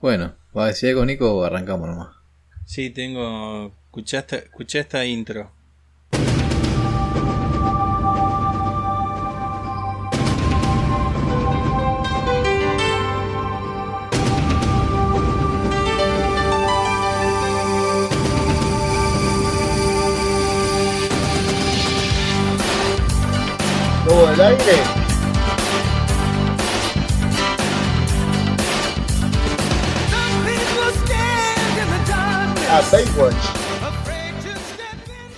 Bueno, ¿va a decir algo Nico o arrancamos nomás? Sí, tengo. Escuchaste, escuché esta intro. ¿Todo al aire? Ah, Baywatch.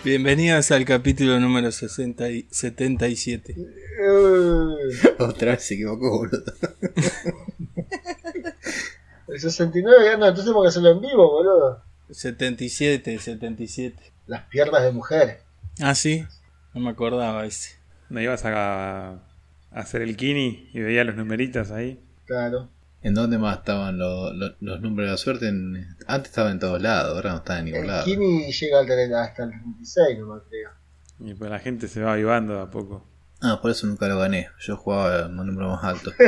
Bienvenidos al capítulo número 60 y 77. Eh, Otra vez se equivocó, boludo. el 69 ya no, entonces porque hacerlo en vivo, boludo. 77, 77. Las piernas de mujer. Ah, sí. No me acordaba ese. ¿No ibas a, a hacer el kini y veías los numeritos ahí? Claro. ¿En dónde más estaban los, los, los números de la suerte? En- antes estaba en todos lados, ahora no está en ningún El lado. Kini llega hasta el 36, no me creo. Y pues la gente se va avivando de a poco. Ah, por eso nunca lo gané. Yo jugaba un número más alto.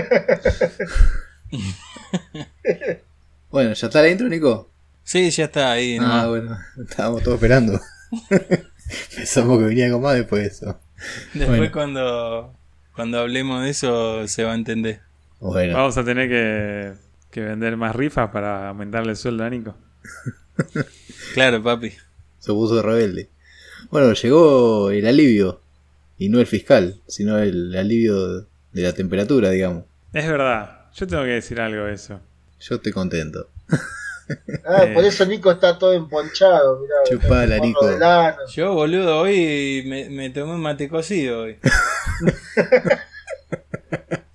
bueno, ¿ya está la intro, Nico? Sí, ya está ahí. Ah, nomás. bueno, estábamos todos esperando. Pensamos que venía algo más después de eso. Después bueno. cuando, cuando hablemos de eso se va a entender. Bueno, Vamos a tener que, que vender más rifas para aumentarle el sueldo a Nico. Claro, papi. se puso rebelde. Bueno, llegó el alivio. Y no el fiscal, sino el alivio de la temperatura, digamos. Es verdad, yo tengo que decir algo de eso. Yo estoy contento. Ah, Eh. por eso Nico está todo emponchado, mirá. Chupala, Nico. Yo, boludo, hoy me, me tomé un mate cocido hoy.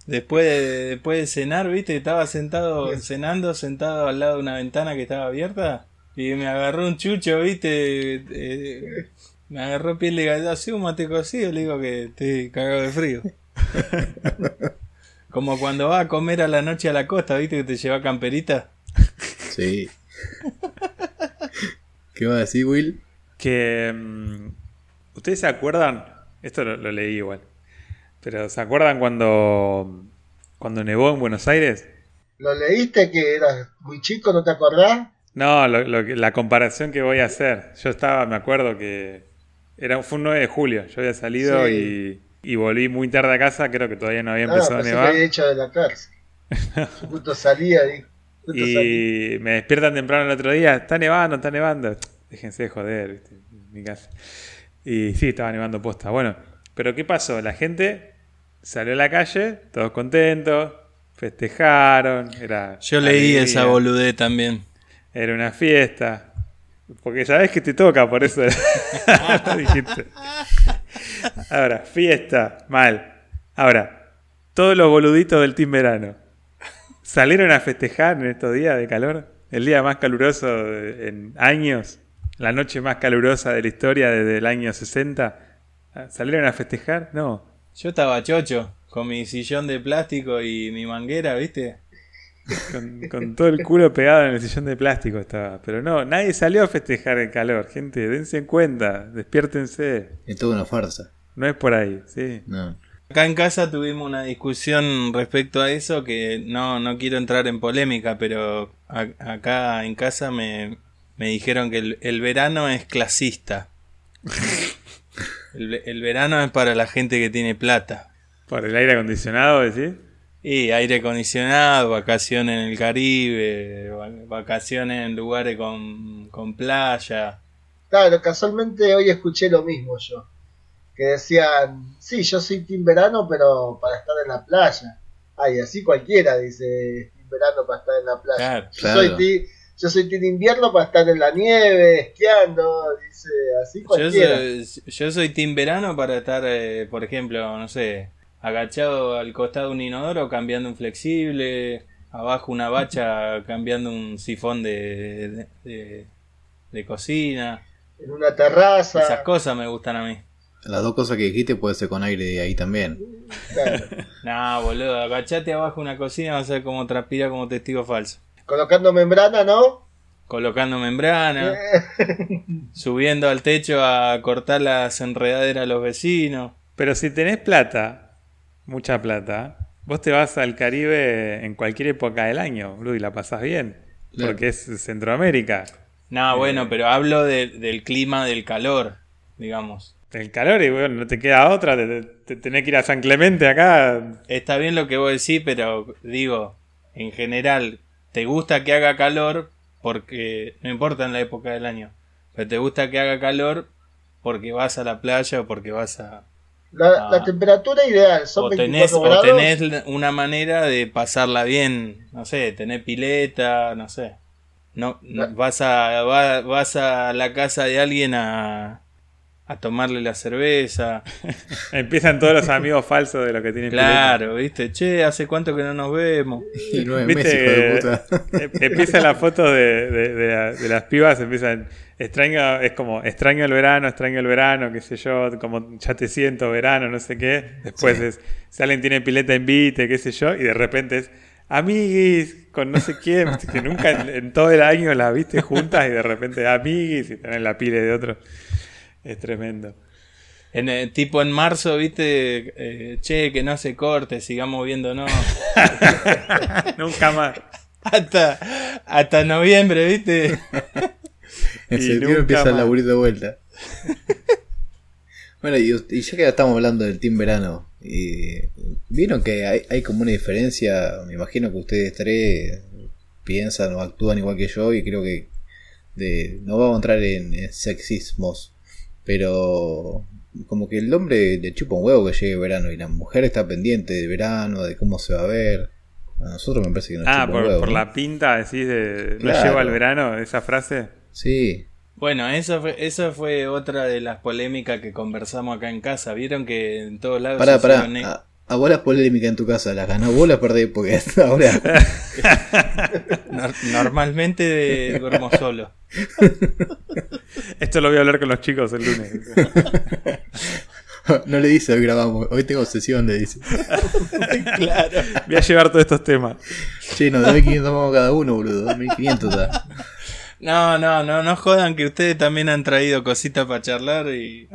Después de, después de cenar, viste, estaba sentado, cenando, sentado al lado de una ventana que estaba abierta. Y me agarró un chucho, viste. eh, me agarró piel de gallina. Así un mate cocido, le digo que estoy cagado de frío. Como cuando vas a comer a la noche a la costa, viste, que te lleva camperita. Sí. ¿Qué va a decir, Will? Que. mm, ¿Ustedes se acuerdan? Esto lo, lo leí igual. Pero ¿se acuerdan cuando. cuando nevó en Buenos Aires? ¿Lo leíste que eras muy chico, no te acordás? No, lo- la comparación que voy a hacer. Yo estaba, me acuerdo que. Era, fue un 9 de julio. Yo había salido Sí. y, y volví muy tarde a casa. Creo que todavía no había Ah, empezado a nevar. había hecho de la cárcel. Justo salía y justo salía. Y me despiertan temprano el otro día, está nevando, está nevando. Déjense de joder, ¿viste? en mi casa. Y sí, estaba nevando posta. Bueno, pero ¿qué pasó? La gente salió a la calle, todos contentos, festejaron, era Yo leí alegría, esa boludez también. Era una fiesta. Porque sabes que te toca, por eso dijiste. Ahora, fiesta, mal. Ahora, todos los boluditos del Team Verano salieron a festejar en estos días de calor. El día más caluroso en años. La noche más calurosa de la historia desde el año 60. ¿Salieron a festejar? No. Yo estaba chocho, con mi sillón de plástico y mi manguera, ¿viste? Con, con todo el culo pegado en el sillón de plástico estaba. Pero no, nadie salió a festejar el calor. Gente, dense en cuenta. Despiértense. Es toda una farsa. No es por ahí, sí. No. Acá en casa tuvimos una discusión respecto a eso que no, no quiero entrar en polémica, pero a- acá en casa me, me dijeron que el, el verano es clasista. El, ve- el verano es para la gente que tiene plata. Por el aire acondicionado, decís. Y aire acondicionado, vacaciones en el Caribe, va- vacaciones en lugares con, con playa. Claro, casualmente hoy escuché lo mismo yo. Que decían, sí, yo soy team verano, pero para estar en la playa. Ay, así cualquiera dice team verano para estar en la playa. Claro. Yo, Claro. soy yo soy team invierno para estar en la nieve, esquiando, dice, así Yo cualquiera. soy, yo soy team verano para estar, eh, por ejemplo, no sé, agachado al costado de un inodoro cambiando un flexible, abajo una bacha cambiando un sifón de, de, de- de cocina. En una terraza. Esas cosas me gustan a mí. Las dos cosas que dijiste puede ser con aire de ahí también. claro. No, boludo, agachate abajo una cocina, vas a ver cómo transpira como testigo falso. Colocando membrana, ¿no? Colocando membrana, subiendo al techo a cortar las enredaderas a los vecinos. Pero si tenés plata, mucha plata, vos te vas al Caribe en cualquier época del año, boludo, y la pasás bien. Claro. porque es Centroamérica. No, bueno, pero hablo de- del clima del calor, digamos. El calor y bueno, no te queda otra, te, te- te tenés que ir a San Clemente acá. Está bien lo que vos decís, pero digo, en general, ¿te gusta que haga calor? Porque no importa en la época del año, pero te gusta que haga calor porque vas a la playa o porque vas a... La, la temperatura ideal son O 24 tenés, o tenés una manera de pasarla bien, no sé, tener pileta, no sé. No, no- vas a va- vas a la casa de alguien a, a tomarle la cerveza. Empiezan todos los amigos falsos de los que tienen Claro, ¿viste? Che, ¿hace cuánto que no nos vemos? Y nueve ¿Viste meses, hijo de puta. Em- Empieza la foto de, de- de la- de las pibas, empiezan, extraño, es como, extraño el verano, extraño el verano, qué sé yo, como ya te siento verano, no sé qué. Después Sí. es, si alguien tiene pileta, invite, qué sé yo, y de repente es, amiguis, con no sé quién, que nunca en, en todo el año las viste juntas y de repente amiguis y tenés la pile de otro. Es tremendo. En, el- tipo en marzo, ¿viste? Eh, che, que no se corte, sigamos viéndonos. Nunca más. hasta, hasta noviembre, ¿viste? En septiembre empieza el más. laburito de vuelta. bueno, y, y ya que estamos hablando del Team Verano, y ¿vieron que hay, hay como una diferencia? Me imagino que ustedes tres piensan o actúan igual que yo y creo que de, no vamos a entrar en, en sexismos, pero como que el hombre le chupa un huevo que llegue verano y la mujer está pendiente del verano, de cómo se va a ver. A nosotros me parece que nos Ah, chupa un por, huevo. por ¿no? la pinta, decís, de, no Claro. lleva el verano, esa frase. Sí, Bueno, eso fue, eso fue otra de las polémicas que conversamos acá en casa. Vieron que en todos lados. Pará, se pará. e- A, a vos las polémicas en tu casa las ganás vos las perdés porque hasta ahora Nor- normalmente de- duermo solo. Esto lo voy a hablar con los chicos el lunes. no le dice hoy grabamos, hoy tengo sesión, le dice. claro. Voy a llevar todos estos temas. Che, no, 2500 vamos cada uno, boludo, 2500 está. No, no, no, no jodan que ustedes también han traído cositas para charlar y.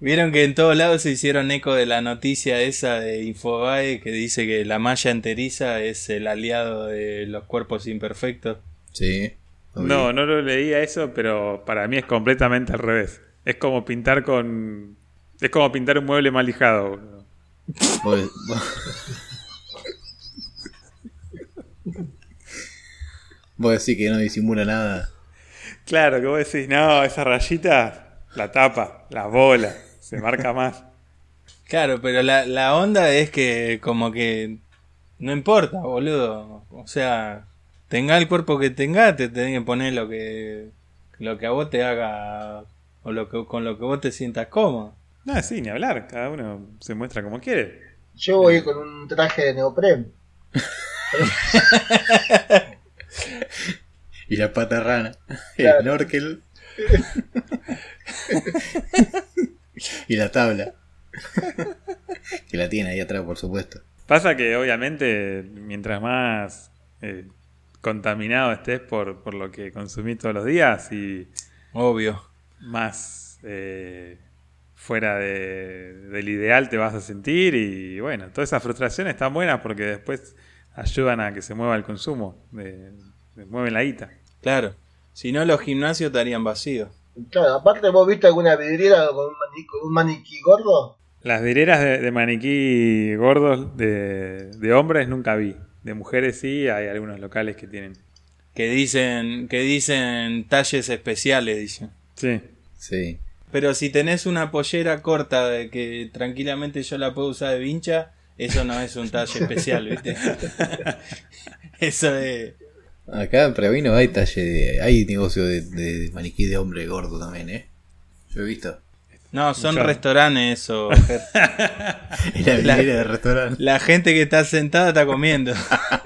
Vieron que en todos lados se hicieron eco de la noticia esa de Infobae que dice que la malla enteriza es el aliado de los cuerpos imperfectos. Sí. No, no lo leía eso, pero para mí es completamente al revés. Es como pintar con. Es como pintar un mueble mal lijado. boludo. Vos- vos- Vos decís que no disimula nada. Claro, que vos decís, no, esa rayita la tapa, la bola, se marca más. Claro, pero la, la onda es que como que no importa, boludo. O sea, tenga el cuerpo que tenga, te tenés que poner lo que lo que a vos te haga o lo que con lo que vos te sientas cómodo. No, sí, ni hablar, cada uno se muestra como quiere. Yo voy con un traje de neopren. Y la pata rana. Claro. El Norkel. y la tabla. que la tiene ahí atrás, por supuesto. Pasa que obviamente mientras más eh, contaminado estés por, por lo que consumís todos los días y Obvio. más eh, fuera de- del ideal te vas a sentir y bueno, todas esas frustraciones están buenas porque después ayudan a que se mueva el consumo, de, de- mueven la guita. Claro. Si no, los gimnasios estarían vacíos. Claro, aparte, ¿vos viste alguna vidriera con un, mani- con un maniquí gordo? Las vidrieras de, de maniquí gordos de, de hombres nunca vi, de mujeres sí, hay algunos locales que tienen. Que dicen, que dicen talles especiales, dicen. Sí. Sí. Pero si tenés una pollera corta de que tranquilamente yo la puedo usar de vincha, eso no es un talle especial, ¿viste? eso es... Acá en Previno hay talle de, hay negocio de, de maniquí de hombre gordo también, ¿eh? Yo he visto. No, son restaurantes eso. La restaurante. La gente que está sentada está comiendo.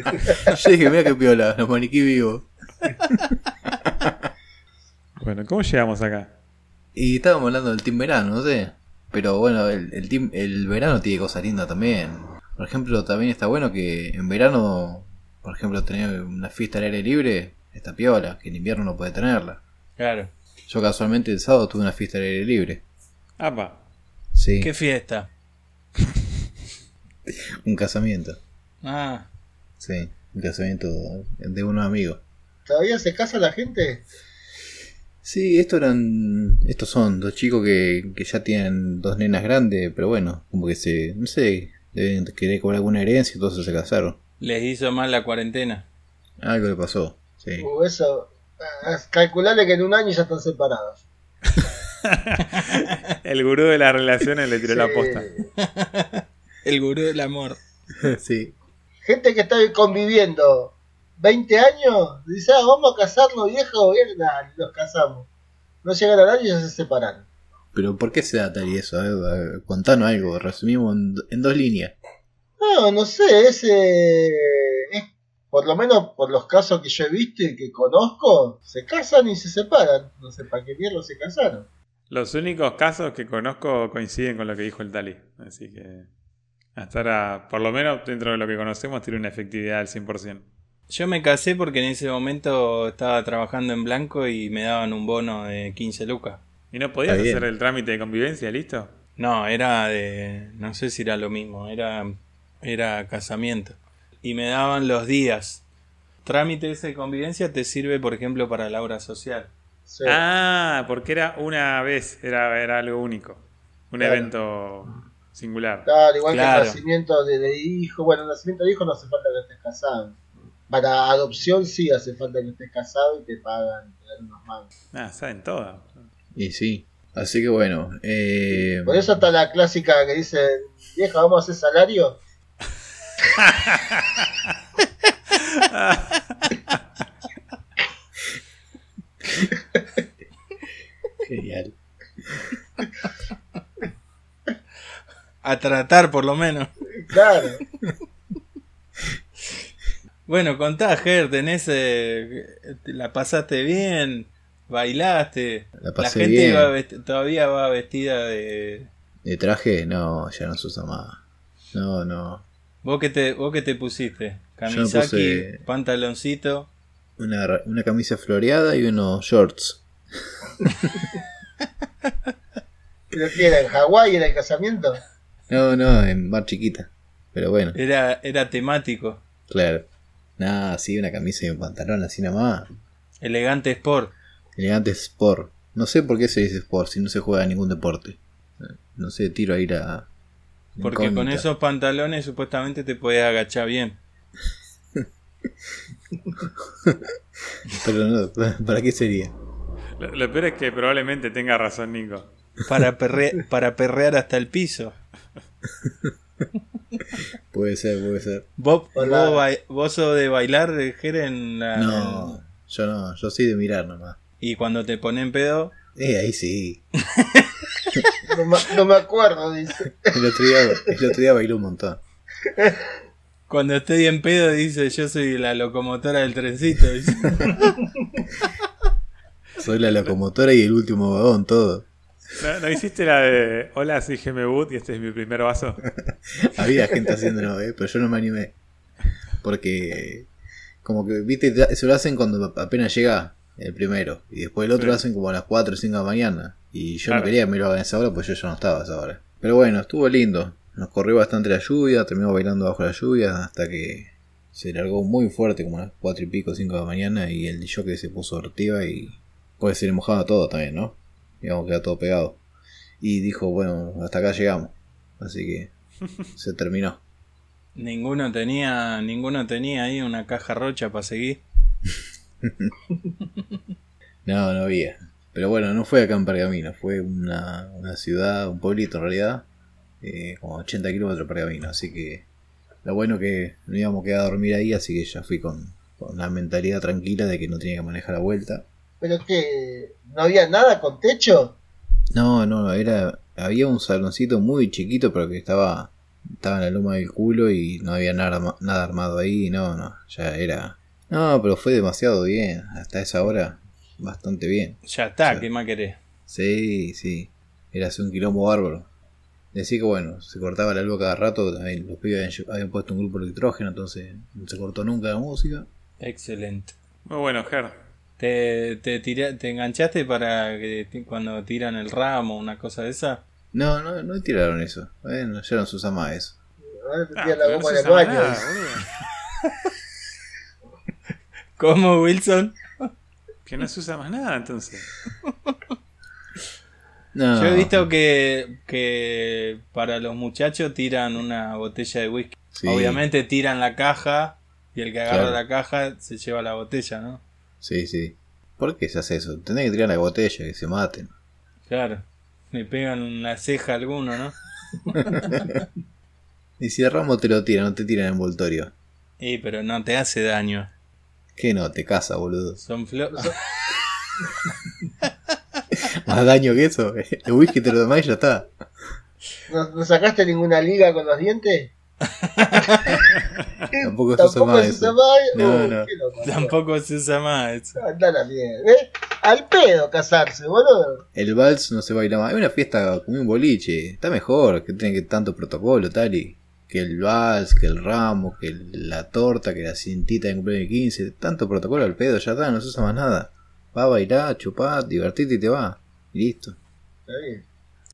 Yo dije, mira qué piola, los maniquí vivos. Bueno, ¿cómo llegamos acá? Y estábamos hablando del team verano, no sé. Pero bueno, el, el team, el verano tiene cosas lindas también. Por ejemplo, también está bueno que en verano, por ejemplo, tener una fiesta al aire libre, está piola, que en invierno no puede tenerla. Claro. Yo casualmente el sábado tuve una fiesta al aire libre. Apa. Sí, ¿Qué fiesta? un casamiento. Ah, Sí. Un casamiento de unos amigos. ¿Todavía se casa la gente? Sí, estos eran. Estos son dos chicos que, que ya tienen dos nenas grandes, pero bueno, como que se. No sé, deben querer cobrar alguna herencia y entonces se casaron. Les hizo mal la cuarentena. Algo le pasó, sí. Uh, eso. ah, Calcularle que en un año ya están separados. El gurú de las relaciones le tiró la posta. El gurú del amor. sí. Gente que está conviviendo 20 años, dice, ah, vamos a casarnos viejo, bien, los casamos. No llegan al año y ya se separan. Pero ¿por qué se da tal y eso? A a ver, contanos algo, resumimos en, en dos líneas. No, no sé, es, eh, es- por lo menos por los casos que yo he visto y que conozco, se casan y se separan. No sé para qué mierda se casaron. Los únicos casos que conozco coinciden con lo que dijo el Tali. Así que hasta ahora, por lo menos dentro de lo que conocemos, tiene una efectividad al 100%. Yo me casé porque en ese momento estaba trabajando en blanco y me daban un bono de 15 lucas. ¿Y no podías hacer el trámite de convivencia, listo? No, era de... no sé si era lo mismo, era, era casamiento. Y me daban los días. Trámite ese de convivencia te sirve, por ejemplo, para la obra social. Sí. Ah, porque era una vez, era, era algo único. Un Claro. evento singular. Claro, igual que el nacimiento de, de hijo. Bueno, el nacimiento de hijo no hace falta que estés casado. Para adopción sí hace falta que estés casado y te pagan, te dan unos mangos. Ah, saben todas. Y sí. Así que bueno. Eh, Por eso está la clásica que dice, vieja, vamos a hacer salario. Genial. A tratar, por lo menos. Claro. Bueno, contá, Ger, tenés... eh, la pasaste bien, bailaste. La pasé gente bien. todavía va vestida de... ¿De traje? No, ya no se usa más. No, no. ¿Vos qué te, vos qué te pusiste? Camisaki, puse- pantaloncito. Una, una camisa floreada y unos shorts. ¿Pero qué era? ¿En Hawái era el casamiento? No, no, en bar chiquita. Pero bueno, Era, era temático. claro. Nada, sí, una camisa y un pantalón así nomás. Elegante Sport. Elegante sport. No sé por qué se dice sport si no se juega ningún deporte. No sé, tiro a ir a. Porque con esos pantalones supuestamente te podés agachar bien. Pero no, ¿para qué sería? Lo, lo peor es que probablemente tenga razón Nico. Para, perre- para perrear hasta el piso. Puede ser, puede ser. ¿Vos, vos, vos sos de bailar, Ger, en la... No, yo no, yo soy de mirar nomás. Y cuando te ponen pedo, Eh, ahí sí. No, me- no me acuerdo, dice. El otro día, el otro día bailé un montón. cuando estoy en pedo dice yo soy la locomotora del trencito. dice. Soy la locomotora y el último vagón, todo. ¿No, no hiciste la de Hola, soy Gemebut y este es mi primer vaso? Había gente haciéndolo, ¿eh? pero yo no me animé. Porque, como que, viste, se lo hacen cuando apenas llega el primero. Y después el otro Sí. lo hacen como a las 4 o 5 de la mañana. Y yo Claro. no quería que me lo hagan a esa hora, pues yo ya no estaba a esa hora. Pero bueno, estuvo lindo. Nos corrió bastante la lluvia, terminamos bailando bajo la lluvia hasta que se largó muy fuerte, como a las 4 y pico, 5 de la mañana. Y el que se puso ortiva y pues se le mojaba todo también, ¿no? Digamos, queda todo pegado. Y dijo, bueno, hasta acá llegamos. Así que se terminó. ninguno tenía ninguno tenía ahí una caja rocha para seguir. No, no había. Pero bueno, no fue acá en Pergamino, fue una, una ciudad, un pueblito en realidad, eh, como 80 kilómetros de Pergamino. Así que lo bueno que no íbamos a quedar a dormir ahí, así que ya fui con, con la mentalidad tranquila de que no tenía que manejar la vuelta. ¿Pero que ¿No había nada con techo? No, no, era había un saloncito muy chiquito, pero que estaba estaba en la loma del culo y no había nada, nada armado ahí, no, no, ya era. No, pero fue demasiado bien, hasta esa hora bastante bien. Ya está, Sí. ¿qué más querés? Sí, sí. Era así un quilombo bárbaro. Decía que bueno, se cortaba la luz cada rato. También los pibes habían puesto un grupo de electrógeno, entonces no se cortó nunca la música. Excelente. Muy bueno, Ger. ¿Te, te, tira- te enganchaste para que ti- cuando tiran el ramo, una cosa de esa? No, no, no tiraron eso. Bueno, ya no se usa más eso. A ver, Ah, la no se baño. nada, boludo. ¿Cómo, Wilson? Que no se usa más nada entonces. No. Yo he visto que, que para los muchachos tiran una botella de whisky. Sí. Obviamente tiran la caja y el que agarra Claro. la caja se lleva la botella, ¿no? Sí, sí. ¿Por qué se hace eso? Tenés que tirar la botella, que se maten. Claro. Me pegan una ceja a alguno, ¿no? Y si el ramo te lo tira, no te tiran envoltorio. Y pero no te hace daño. ¿Qué no? Te casa, boludo. Son flores. Más daño que eso. El whisky te lo tomás y ya está. ¿No, no sacaste ninguna liga con los dientes? Tampoco se usa ¿Tampoco más se eso. usa más? No, Uh, no. qué loco. Tampoco se usa más eso. Anda la mierda, ¿ves? Al pedo casarse, boludo. El vals no se baila más. Es una fiesta como un boliche. Está mejor que tiene que tanto protocolo, tal y que el vals, que el ramo, que el- la torta, que la cintita de cumpleaños de 15. Tanto protocolo al pedo, ya está, no se usa más nada. Va a bailar, chupar, divertirte y te va. Y listo. Está bien.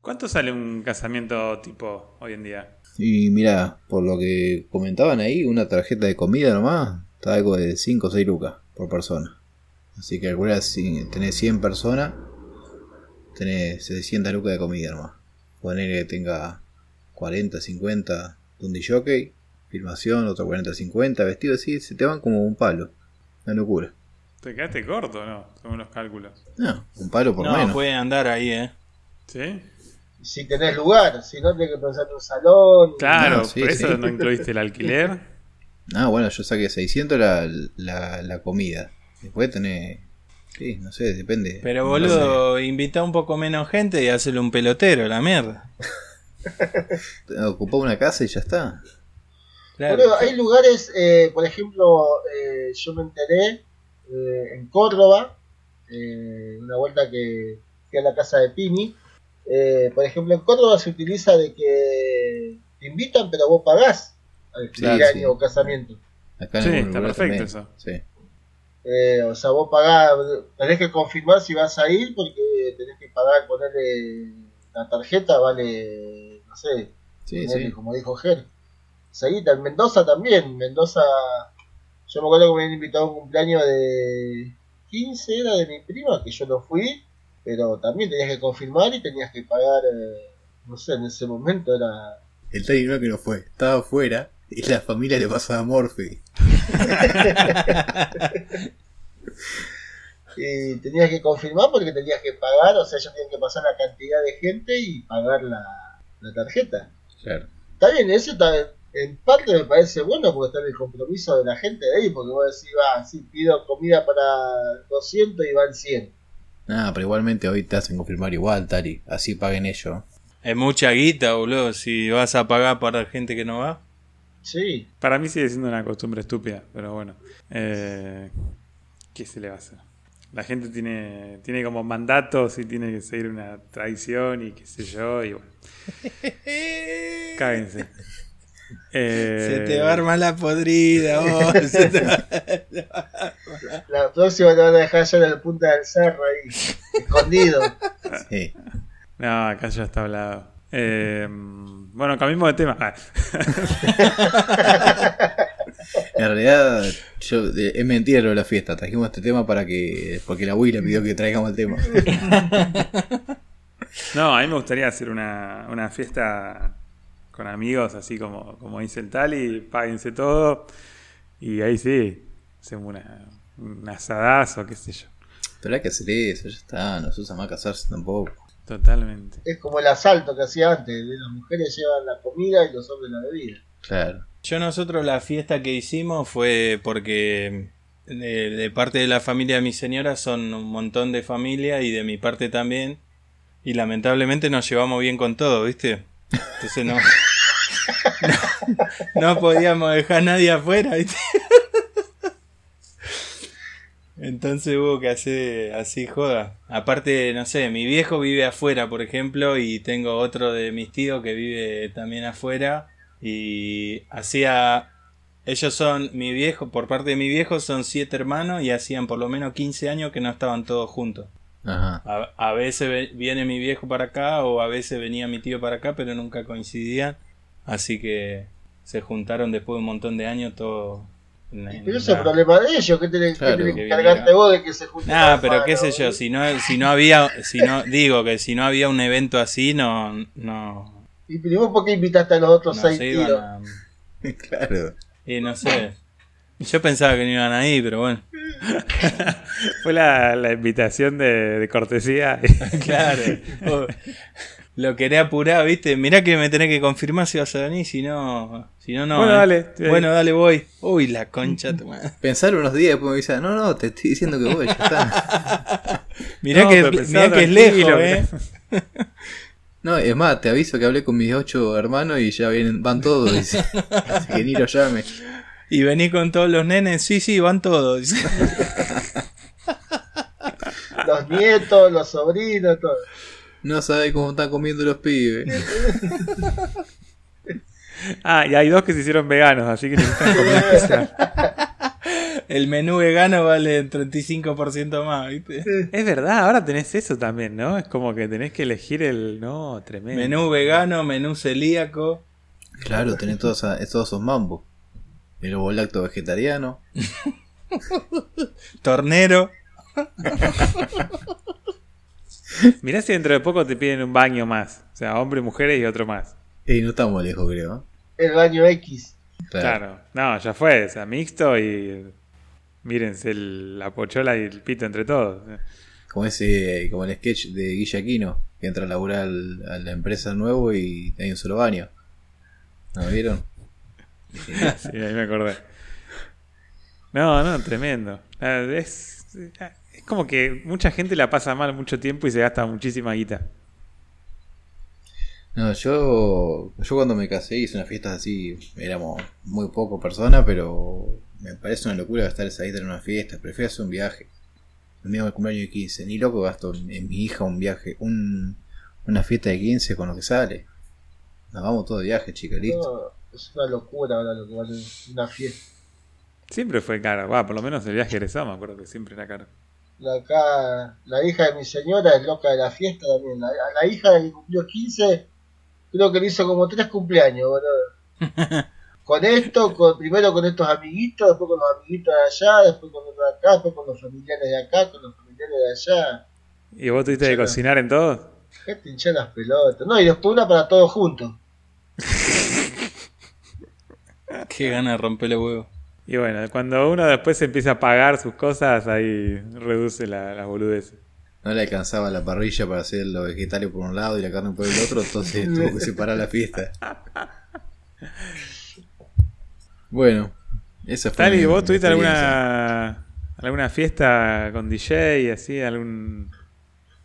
¿Cuánto sale un casamiento tipo hoy en día? Y mira, por lo que comentaban ahí, una tarjeta de comida nomás, está algo de 5 o 6 lucas por persona. Así que calcula si tenés 100 personas, tenés 600 lucas de comida nomás. Poner que tenga 40, 50 de un jockey, filmación, otro 40, 50, vestido así, se te van como un palo. Una locura. Te quedaste corto, ¿no? Según los cálculos. No, un palo por no, menos. puede andar ahí, ¿eh? ¿Sí? Si tenés lugar, si no tenés que pensar en un salón. Claro, No, sí, por eso sí. no incluiste el alquiler. Ah, bueno, yo saqué 600 la, la, la comida. Después tenés... Sí, no sé, depende. Pero No boludo, invita un poco menos gente y hacele un pelotero, la mierda. Ocupá una casa y ya está. Claro. Boludo, hay lugares, eh, por ejemplo, eh, yo me enteré eh, en Córdoba, eh, una vuelta que fui a la casa de Pini. Eh, por ejemplo, en Córdoba se utiliza de que te invitan, pero vos pagás al Claro, año sí. o casamiento. Acá en Sí, está perfecto también. eso. Sí. Eh, o sea, vos pagás, tenés que confirmar si vas a ir porque tenés que pagar, ponerle la tarjeta, vale, no sé, Sí, ponerle, sí. como dijo Ger. Seguita, en Mendoza también, Mendoza, yo me acuerdo que me habían invitado a un cumpleaños de 15, era de mi prima, que yo no fui, pero también tenías que confirmar y tenías que pagar, eh, no sé, en ese momento era... El Tiny no que no fue, estaba afuera y la familia le pasaba Morphy. Y tenías que confirmar porque tenías que pagar, o sea, ellos tenían que pasar la cantidad de gente y pagar la, la tarjeta. Claro. Está bien, eso está, en parte me parece bueno porque está en el compromiso de la gente de ahí, porque vos decís, va, sí, pido comida para 200 y van 100. Ah, pero igualmente hoy te hacen confirmar igual, Tari. Así paguen ellos. Es mucha guita, boludo, si vas a pagar para gente que no va. Sí, Para mí sigue siendo una costumbre estúpida, pero bueno. Eh, ¿Qué se le va a hacer? La gente tiene, tiene como mandatos y tiene que seguir una tradición y qué sé yo, y bueno. Cáguense. Eh, Se te va a armar la podrida, vos. Se te va- la próxima te van a dejar ya en la punta del cerro ahí, escondido. Sí. No, acá ya está hablado. Eh, bueno, cambiemos de tema. Ah. En realidad, yo, eh, es mentira lo de la fiesta. Trajimos este tema para que. Porque la Wii le pidió que traigamos el tema. No, a mí me gustaría hacer una, una fiesta con amigos, así como, como dice el Tali, páguense todo. Y ahí sí, hacemos una, un asadazo, qué sé yo. Pero hay que hacer eso, ya está. No se usa más casarse tampoco. Totalmente. Es como el asalto que hacía antes, de las mujeres llevan la comida y los hombres la bebida. Claro. Yo nosotros la fiesta que hicimos fue porque de, de parte de la familia de mi señora son un montón de familia y de mi parte también. Y lamentablemente nos llevamos bien con todo, ¿viste? Entonces no, no, podíamos dejar a nadie afuera. Entonces hubo que hacer así joda. Aparte, no sé, mi viejo vive afuera, por ejemplo, y tengo otro de mis tíos que vive también afuera. Y hacía. Ellos son, mi viejo, por parte de mi viejo, son siete hermanos y hacían por lo menos 15 años que no estaban todos juntos. Ajá. A, a veces ve- viene mi viejo para acá o a veces venía mi tío para acá, pero nunca coincidían. Así que se juntaron después de un montón de años todos en Pero ese es el problema de ellos, que tenés, Claro, que viniera. vos de que se junten. Ah, pero qué sé yo, si no, si no había, si no, digo que si no había un evento así, no, no, Y vos por qué invitaste a los otros no seis se tíos? a... claro. Y no sé. Yo pensaba que no iban ahí, pero bueno. Fue la, la invitación de, de cortesía. Claro. Oh, Lo quería apurar, ¿viste? Mirá que me tenés que confirmar si vas a venir, si no, si no, no. Bueno, ¿eh? dale. Bueno, dale, voy. Uy, la concha tu madre. Pensar unos días y después me dicen, no, no, te estoy diciendo que voy, ya está. Mirá No, que, mirá que es lejos, ¿eh? No, es más, te aviso que hablé con mis ocho hermanos y ya vienen, van todos, dice. Así que ni lo llame. Y vení con todos los nenes. Sí, sí, van todos. Los nietos, los sobrinos, todo. No sabe cómo están comiendo los pibes. Ah, y hay dos que se hicieron veganos, así que necesitan comer. El menú vegano vale 35% más, ¿viste? Es verdad, ahora tenés eso también, ¿no? Es como que tenés que elegir el. No, tremendo. Menú vegano, menú celíaco. Claro, tenés todos esos mambos. El ovo lacto vegetariano. Tornero. Mirá si dentro de poco te piden un baño más. O sea, hombres, mujeres y otro más. Y no estamos lejos, creo. El baño X. Claro. No, ya fue. O sea, mixto y. Mírense el- la pochola y el pito entre todos. Como ese, como el sketch de Guille Aquino, que entra a laburar al- a la empresa nuevo y hay un solo baño. ¿No lo vieron? Sí, ahí me acordé. No, no, tremendo. Es, es como que mucha gente la pasa mal mucho tiempo y se gasta muchísima guita. No, yo, yo cuando me casé hice unas fiestas así, éramos muy poco personas, pero me parece una locura gastar esa guita en una fiesta. Prefiero hacer un viaje. El mío el cumpleaños de 15, ni loco gasto en, en mi hija un viaje, un, una fiesta de 15 con lo que sale. Nos vamos todo de viaje, chica, listo. Es una locura ahora lo que vale una fiesta. Siempre fue caro. Va, por lo menos el viaje egresado me acuerdo que siempre era caro. La, acá, la hija de mi señora es loca de la fiesta también. La, la hija de que cumplió 15, creo que le hizo como tres cumpleaños, boludo. Con esto, con, primero con estos amiguitos, después con los amiguitos de allá, después con los de acá, después con los familiares de acá, con los familiares de allá. ¿Y vos tuviste que cocinar en todo? ¿Qué te hinchás las pelotas? No, y después una para todos juntos. Qué gana de romper los huevos. Y bueno, cuando uno después empieza a pagar sus cosas, ahí reduce la, las boludeces. No le alcanzaba la parrilla para hacer los vegetales por un lado y la carne por el otro, entonces tuvo que separar la fiesta. Bueno, esa fue. Tali, mi- ¿vos mi tuviste alguna alguna fiesta con DJ, así, algún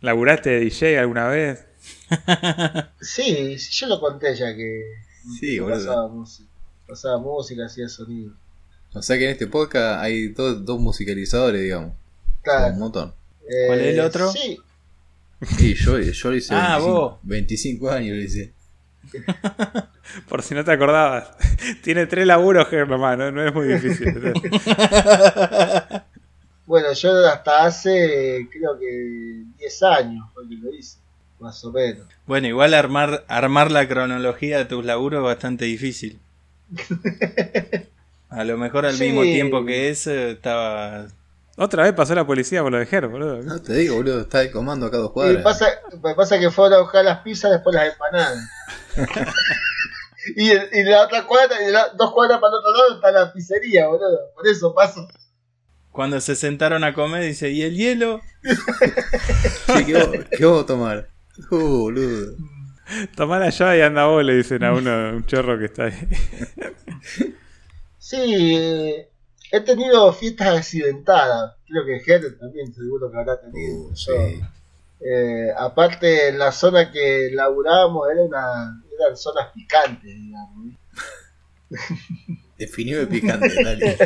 laburaste de DJ alguna vez? Sí, yo lo conté ya que Sí, boludo. Pasaba música, hacía sonido. O sea que en este podcast hay dos, dos musicalizadores, digamos. Claro. Un montón. Eh, ¿Cuál es el otro? Sí, Y yo, yo lo hice Ah, 25, vos. 25 años, lo hice. Por si no te acordabas. Tiene tres laburos, Germán, no, no es muy difícil. bueno, yo hasta hace creo que 10 años fue que lo hice, más o menos. Bueno, igual armar, armar la cronología de tus laburos es bastante difícil. A lo mejor al Sí. mismo tiempo que ese estaba... Otra vez pasó la policía por lo de Ger, boludo. No te digo, boludo, está de comando acá a dos Y cuadras. me pasa, pasa que fueron a buscar las pizzas después las empanadas. y, y la otra cuadra, y la- dos cuadras para el otro lado está la pizzería, boludo. Por eso paso. Cuando se sentaron a comer, dice, ¿y el hielo? Che, ¿qué, vamos- qué vamos a tomar? Uh, boludo. Tomá la llave y anda vos, le dicen a uno, un chorro que está ahí. Sí, eh, he tenido fiestas accidentadas. Creo que Ger también seguro que habrá tenido. Uh, Yo, sí. eh, aparte, la zona que laburábamos era una, eran zonas picantes, digamos. Definió de picante, dale.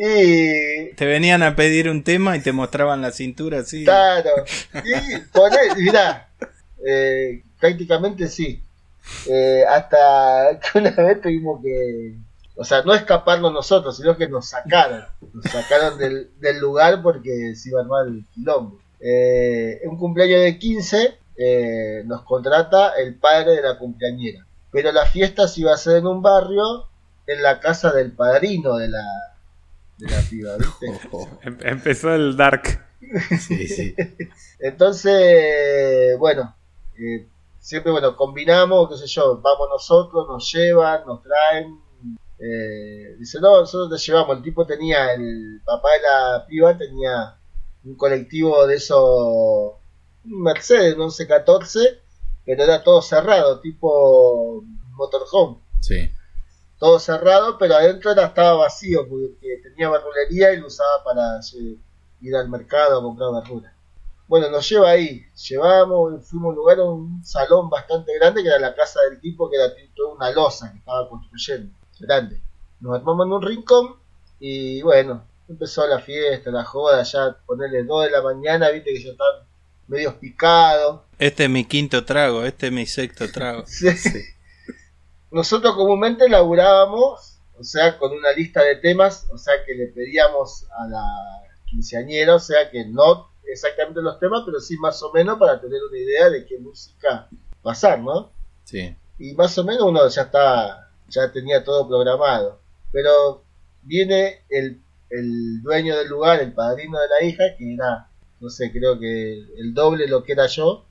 Y Te venían a pedir un tema y te mostraban la cintura así. Claro. Y poné, mirá, eh, prácticamente sí. Eh, hasta que una vez tuvimos que, o sea, no escaparnos nosotros, sino que nos sacaron. Nos sacaron del, del lugar porque se iba a armar el quilombo. Eh, un cumpleaños de 15 eh, nos contrata el padre de la cumpleañera. Pero la fiesta se iba a hacer en un barrio en la casa del padrino de la, de la piba, ¿viste? Oh, Em- empezó el dark. sí, sí. Entonces, bueno, eh, siempre, bueno, combinamos, qué sé yo, vamos nosotros, nos llevan, nos traen. eh, dice, no, nosotros te llevamos. El tipo tenía, el papá de la piba tenía un colectivo de esos, un Mercedes, un 1114, pero era todo cerrado, tipo motorhome. Sí. Todo cerrado, pero adentro era, estaba vacío, porque tenía verdulería y lo usaba para eh, ir al mercado a comprar verduras. Bueno, nos lleva ahí, llevamos, fuimos a un lugar, un salón bastante grande, que era la casa del tipo, que era toda una losa que estaba construyendo, grande. Nos armamos en un rincón y bueno, empezó la fiesta, la joda, ya ponerle 2 de la mañana, viste que ya están medios picados. Este es mi quinto trago, este es mi sexto trago. Sí. Nosotros comúnmente laburábamos, o sea, con una lista de temas, o sea, que le pedíamos a la quinceañera, o sea, que no exactamente los temas, pero sí más o menos para tener una idea de qué música pasar, ¿no? Sí. Y más o menos uno ya está, ya tenía todo programado. Pero viene el, el dueño del lugar, el padrino de la hija, que era, no sé, creo que el doble lo que era yo,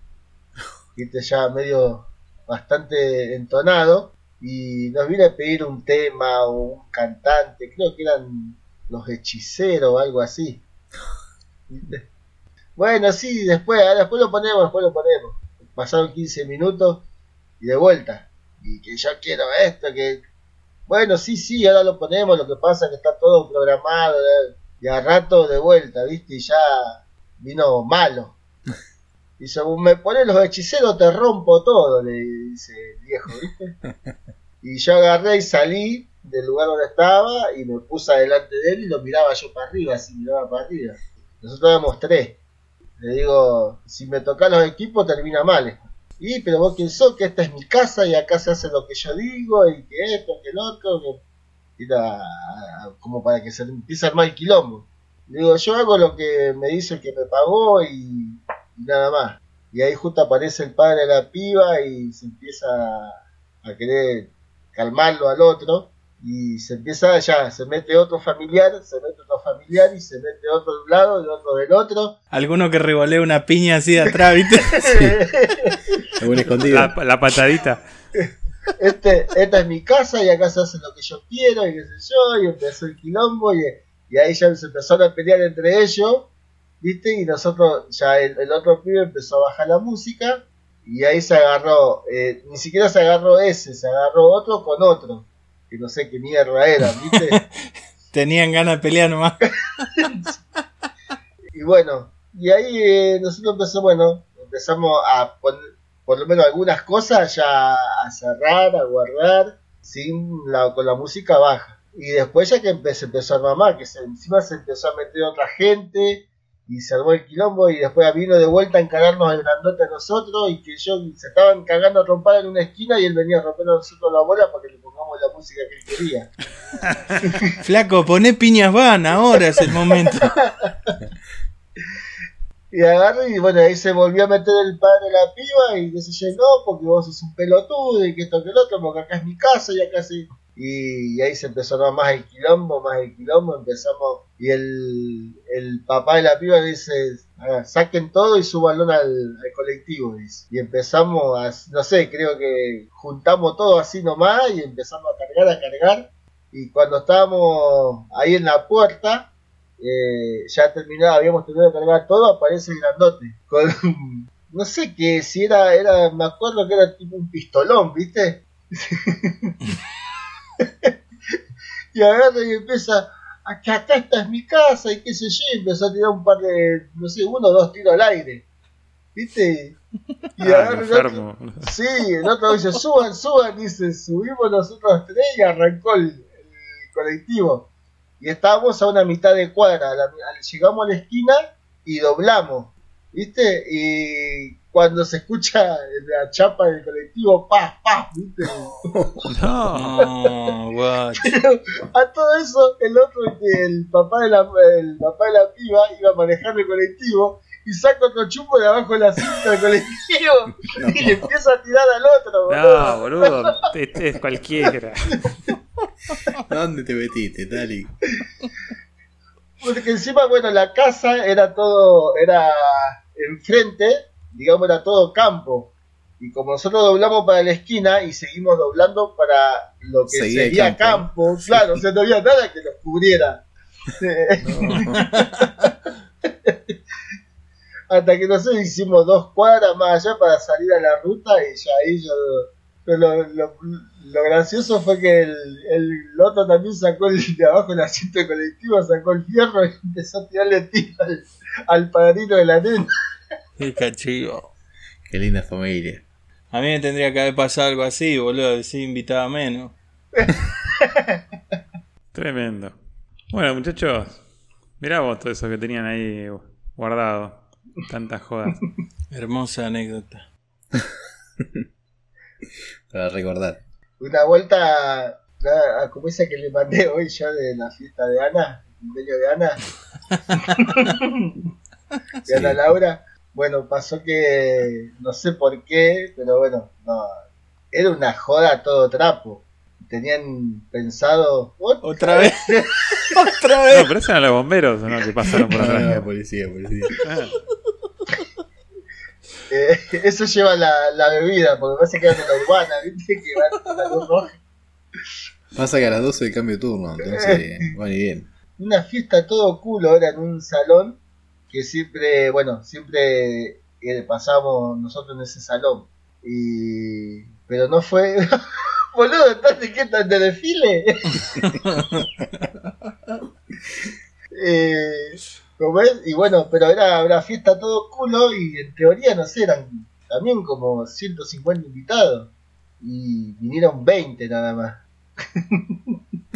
que este ya medio bastante entonado, y nos viene a pedir un tema o un cantante, creo que eran los hechiceros o algo así. Bueno, sí, después, ah, después lo ponemos, después lo ponemos. Pasaron 15 minutos y de vuelta. Y que yo quiero esto, que... Bueno, sí, sí, ahora lo ponemos, lo que pasa es que está todo programado, eh, y a rato de vuelta, ¿viste? Y ya vino malo. Dice, me pones los hechiceros, te rompo todo, le dice el viejo, ¿viste? Y yo agarré y salí del lugar donde estaba y me puse adelante de él y lo miraba yo para arriba, así miraba para arriba. Nosotros éramos tres. Le digo, si me tocan los equipos termina mal esto. Y, pero vos quién sos, que esta es mi casa y acá se hace lo que yo digo y que esto, que el otro, que... Era como para que se empiece a armar el quilombo. Le digo, yo hago lo que me dice el que me pagó y, y nada más. Y ahí justo aparece el padre de la piba y se empieza a querer calmarlo al otro y se empieza ya, se mete otro familiar, se mete otro familiar y se mete otro de un lado y otro del otro. Alguno que revolea una piña así de atrás, ¿viste? Escondido. La, la patadita. este, esta es mi casa y acá se hace lo que yo quiero y qué sé yo, y empezó el quilombo y, y ahí ya se empezaron a pelear entre ellos, ¿viste? Y nosotros, ya el, el otro pibe empezó a bajar la música y ahí se agarró, eh, ni siquiera se agarró ese, se agarró otro con otro, que no sé qué mierda era, ¿viste? Tenían ganas de pelear nomás. y bueno, y ahí eh, nosotros empezamos, bueno, empezamos a poner por lo menos algunas cosas ya a cerrar, a guardar, sin la, con la música baja. Y después ya que se empezó a armar más, que se, encima se empezó a meter otra gente y se armó el quilombo y después vino de vuelta a encararnos el grandote a nosotros y que yo se estaban cagando a trompar en una esquina y él venía a romper a nosotros la bola para que le pongamos la música que él quería. Flaco, poné piñas van, ahora es el momento. Y agarré y bueno, ahí se volvió a meter el padre de la piba y no, porque vos sos un pelotudo y que esto que el otro, porque acá es mi casa y acá sí. Y, ahí se empezó a más el quilombo, más el quilombo, empezamos y el, el papá de la piba dice, "Ah, saquen todo y súbanlo al, al colectivo, dice. Y empezamos a, no sé, creo que juntamos todo así nomás y empezamos a cargar, a cargar. Y cuando estábamos ahí en la puerta, eh, ya terminaba, habíamos terminado de cargar todo, aparece el grandote. Con, no sé qué, si era, era, me acuerdo que era tipo un pistolón, ¿viste? y agarra y empieza, acá, acá esta es mi casa y qué sé yo, y empezó a tirar un par de, no sé, uno o dos tiros al aire. ¿Viste? Y Ah, agarra el otro-. Sí, el otro dice, suban, suban, dice, subimos nosotros tres y arrancó el, el colectivo. Y estábamos a una mitad de cuadra, a la- a- llegamos a la esquina y doblamos, ¿viste? Y cuando se escucha la chapa del colectivo, ¡paz, paz! ¿viste? No. No, guacho. A todo eso, el otro, el papá de la, el papá de la piba iba manejando el colectivo y saca otro chumbo de abajo de la cinta del colectivo y le empieza a tirar al otro, boludo. No, boludo. Este es cualquiera. ¿Dónde te metiste, Tali? Porque encima, bueno, la casa era todo, era enfrente, digamos, era todo campo. Y como nosotros doblamos para la esquina y seguimos doblando para lo que Seguía sería campo. campo, claro, o sea, no había nada que nos cubriera. Hasta que nosotros hicimos dos cuadras más allá para salir a la ruta y ya ahí yo... Pero lo, lo, lo gracioso fue que el, el otro también sacó el de abajo el asiento colectivo, sacó el fierro y empezó a tirarle tiro al, al padrino de la nena. Qué cachivo. Qué linda familia. A mí me tendría que haber pasado algo así, boludo. Decir invitaba menos. Tremendo. Bueno, muchachos, mirá vos todo eso que tenían ahí guardado. Tantas jodas. Hermosa anécdota. Para recordar. Una vuelta, a, a- como esa que le mandé hoy yo de la fiesta de Ana, el cumpleaños de Ana, de Ana Laura. Bueno, pasó que no sé por qué, pero bueno, no, era una joda a todo trapo. Tenían pensado. Otra vez. Otra No, vez. pero esos eran los bomberos, ¿o ¿no? Que pasaron por atrás. policía, policía. Ah, Eh, eso lleva la, la bebida, porque parece que era la urbana, ¿viste? Que van la luz roja. Pasa que a las 12 el cambio de turno, entonces van y bien. Una fiesta todo culo, era en un salón que siempre, bueno, siempre eh, pasamos nosotros en ese salón. Y. Pero no fue. Boludo, entonces, ¿qué tan de desfile? eh, ¿cómo es? Y bueno, pero era una fiesta todo culo y en teoría, no sé, eran también como 150 invitados. Y vinieron 20 nada más.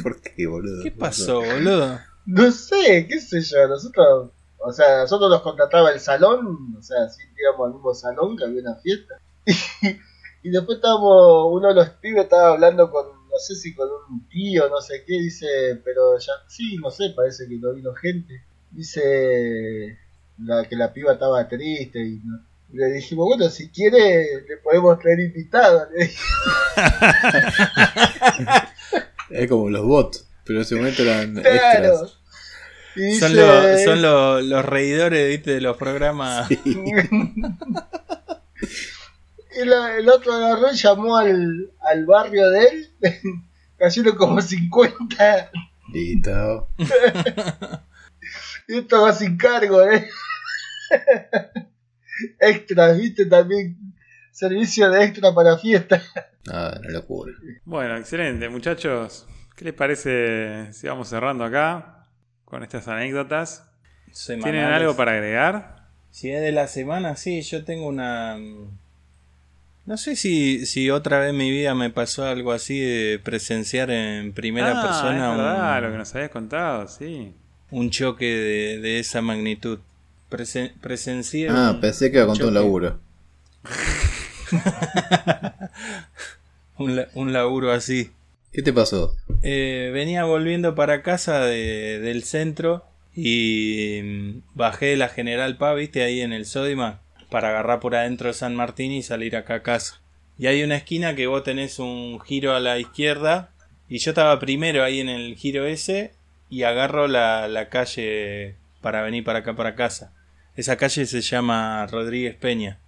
¿Por qué, boludo? ¿Qué pasó, boludo? No sé, qué sé yo, nosotros, o sea, nosotros nos contrataba el salón, o sea, sí íbamos al mismo salón que había una fiesta. Y, después estábamos, uno de los pibes estaba hablando con, no sé si con un tío, no sé qué, dice, pero ya, sí, no sé, parece que no vino gente. Dice la, que la piba estaba triste y, no- le dijimos, bueno, si quiere, le podemos traer invitados. le dije. Es como los bots, pero en ese momento eran Claro. extras. Y Son, los, son los, los reidores ¿viste? de los programas. Y la- el otro agarró y llamó al, al barrio de él. Cayeron como 50. Listo. Y esto va sin cargo, ¿eh? Extras, ¿viste? También servicio de extra para fiesta. Ah, una locura. Bueno, excelente, muchachos. ¿Qué les parece si vamos cerrando acá con estas anécdotas? ¿Tienen semanales. algo para agregar? Si es de la semana, sí, yo tengo una... No sé si, si otra vez en mi vida me pasó algo así de presenciar en primera ah, persona es verdad, un, lo que nos habías contado, sí. un choque de, de esa magnitud. Presen- presencié Ah, un- pensé que iba con todo un laburo. un, la- un laburo así. ¿Qué te pasó? Eh, venía volviendo para casa de- del centro y mm, bajé la General Paz, viste, ahí en el Sodima, para agarrar por adentro de San Martín y salir acá a casa. Y hay una esquina que vos tenés un giro a la izquierda y yo estaba primero ahí en el giro ese y agarro la, la calle para venir para acá para casa. Esa calle se llama Rodríguez Peña.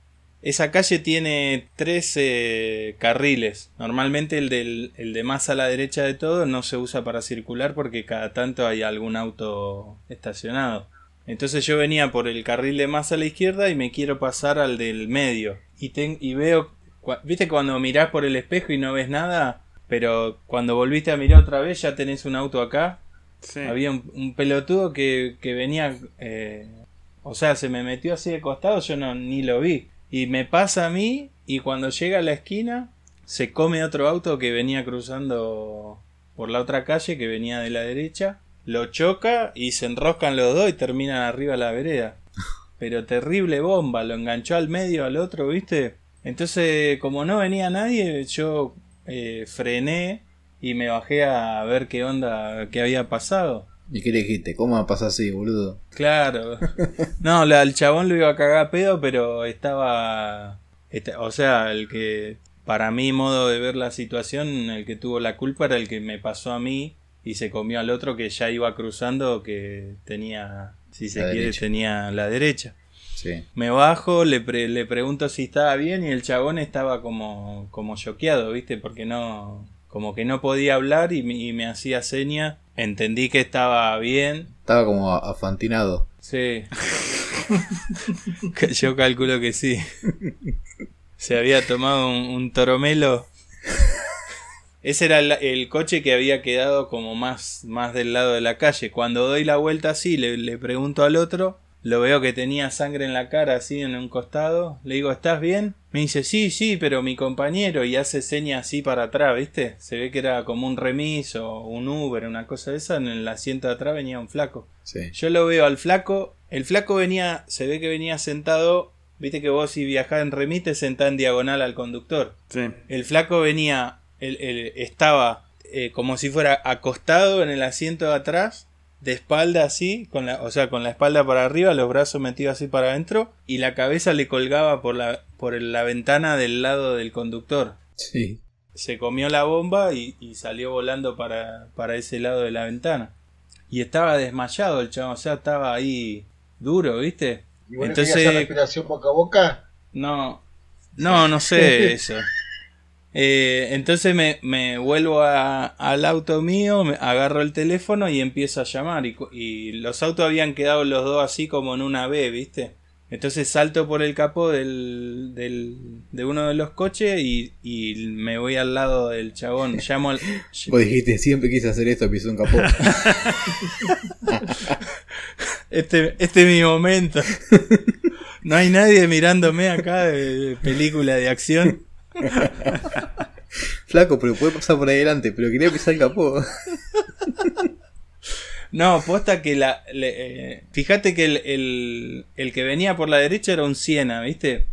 Esa calle tiene 13 carriles. Normalmente el, del, el de más a la derecha de todo no se usa para circular porque cada tanto hay algún auto estacionado. Entonces yo venía por el carril de más a la izquierda y me quiero pasar al del medio. Y, ten- y veo, viste cuando mirás por el espejo y no ves nada, pero cuando volviste a mirar otra vez ya tenés un auto acá. Sí. Había un, un pelotudo que, que venía, eh, o sea, se me metió así de costado, yo no ni lo vi. Y me pasa a mí y cuando llega a la esquina se come otro auto que venía cruzando por la otra calle, que venía de la derecha, lo choca y se enroscan los dos y terminan arriba de la vereda. Pero terrible bomba, lo enganchó al medio al otro, ¿viste? Entonces, como no venía nadie, yo eh, frené y me bajé a ver qué onda, qué había pasado. ¿Y qué le dijiste? ¿Cómo va a pasar así, boludo? Claro. No, la, el chabón lo iba a cagar a pedo, pero estaba... esta- o sea, el que para mi modo de ver la situación, el que tuvo la culpa era el que me pasó a mí y se comió al otro que ya iba cruzando, que tenía, si se La quiere, derecha. tenía la derecha. Sí. Me bajo, le, pre- le pregunto si estaba bien y el chabón estaba como, como choqueado, ¿viste? Porque no, como que no podía hablar y, me- y me hacía seña. Entendí que estaba bien. Estaba como afantinado. Sí. Yo calculo que sí. Se había tomado un, un toromelo. Ese era el, el coche que había quedado como más, más del lado de la calle. Cuando doy la vuelta así, le, le pregunto al otro, lo veo que tenía sangre en la cara así en un costado. Le digo, ¿estás bien? Me dice, sí, sí, pero mi compañero y hace señas así para atrás, ¿viste? Se ve que era como un remis o un Uber, una cosa de esa. En el asiento de atrás venía un flaco. Sí. Yo lo veo al flaco. El flaco venía, se ve que venía sentado. Viste que vos si viajás en remis te sentás en diagonal al conductor. Sí. El flaco venía, estaba eh, como si fuera acostado en el asiento de atrás, de espalda así, con la, o sea, con la espalda para arriba, los brazos metidos así para adentro, y la cabeza le colgaba por la, por la ventana del lado del conductor. Sí. Se comió la bomba y, y salió volando para, para ese lado de la ventana. Y estaba desmayado el chavo, o sea, estaba ahí duro, ¿viste? Y bueno, Entonces- ¿querías hacer respiración boca a boca? No, no, no sé eso. Eh, entonces me, me vuelvo a- al auto mío, me agarro el teléfono y empiezo a llamar. Y, los autos habían quedado los dos así como en una B, ¿viste? Entonces salto por el capó del, del- de uno de los coches y, y me voy al lado del chabón. Llamo al, Vos dijiste, siempre quise hacer esto, pisó un capó. Este, este es mi momento. No hay nadie mirándome acá de película de acción. Flaco, pero puede pasar por adelante, pero quería pisar el capó. No, posta que la. eh, fíjate que el, el, que venía por la derecha era un Siena, ¿viste?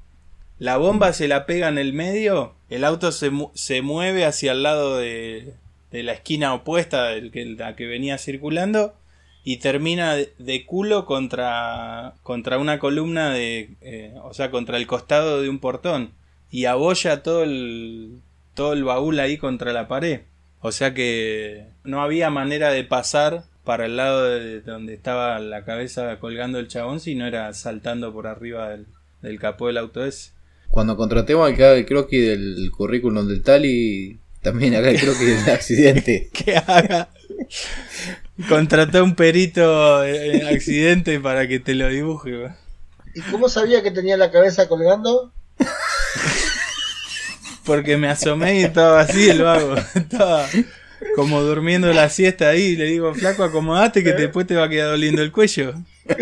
La bomba se la pega en el medio, el auto se, se mueve hacia el lado de, de la esquina opuesta que, la que venía circulando y termina de, de culo contra, contra una columna de. eh, o sea, contra el costado de un portón y abolla todo el, todo el baúl ahí contra la pared. O sea que no había manera de pasar para el lado de donde estaba la cabeza colgando el chabón si no era saltando por arriba del, del capó del auto ese. Cuando contratemos al que haga el croquis del currículum del Tali, también haga el croquis del accidente. Que haga. Contrató a un perito en accidente para que te lo dibuje. ¿Y cómo sabía que tenía la cabeza colgando? Porque me asomé y estaba así el vago. Estaba como durmiendo la siesta ahí. Y le digo, flaco, acomodate que después te va a quedar doliendo el cuello.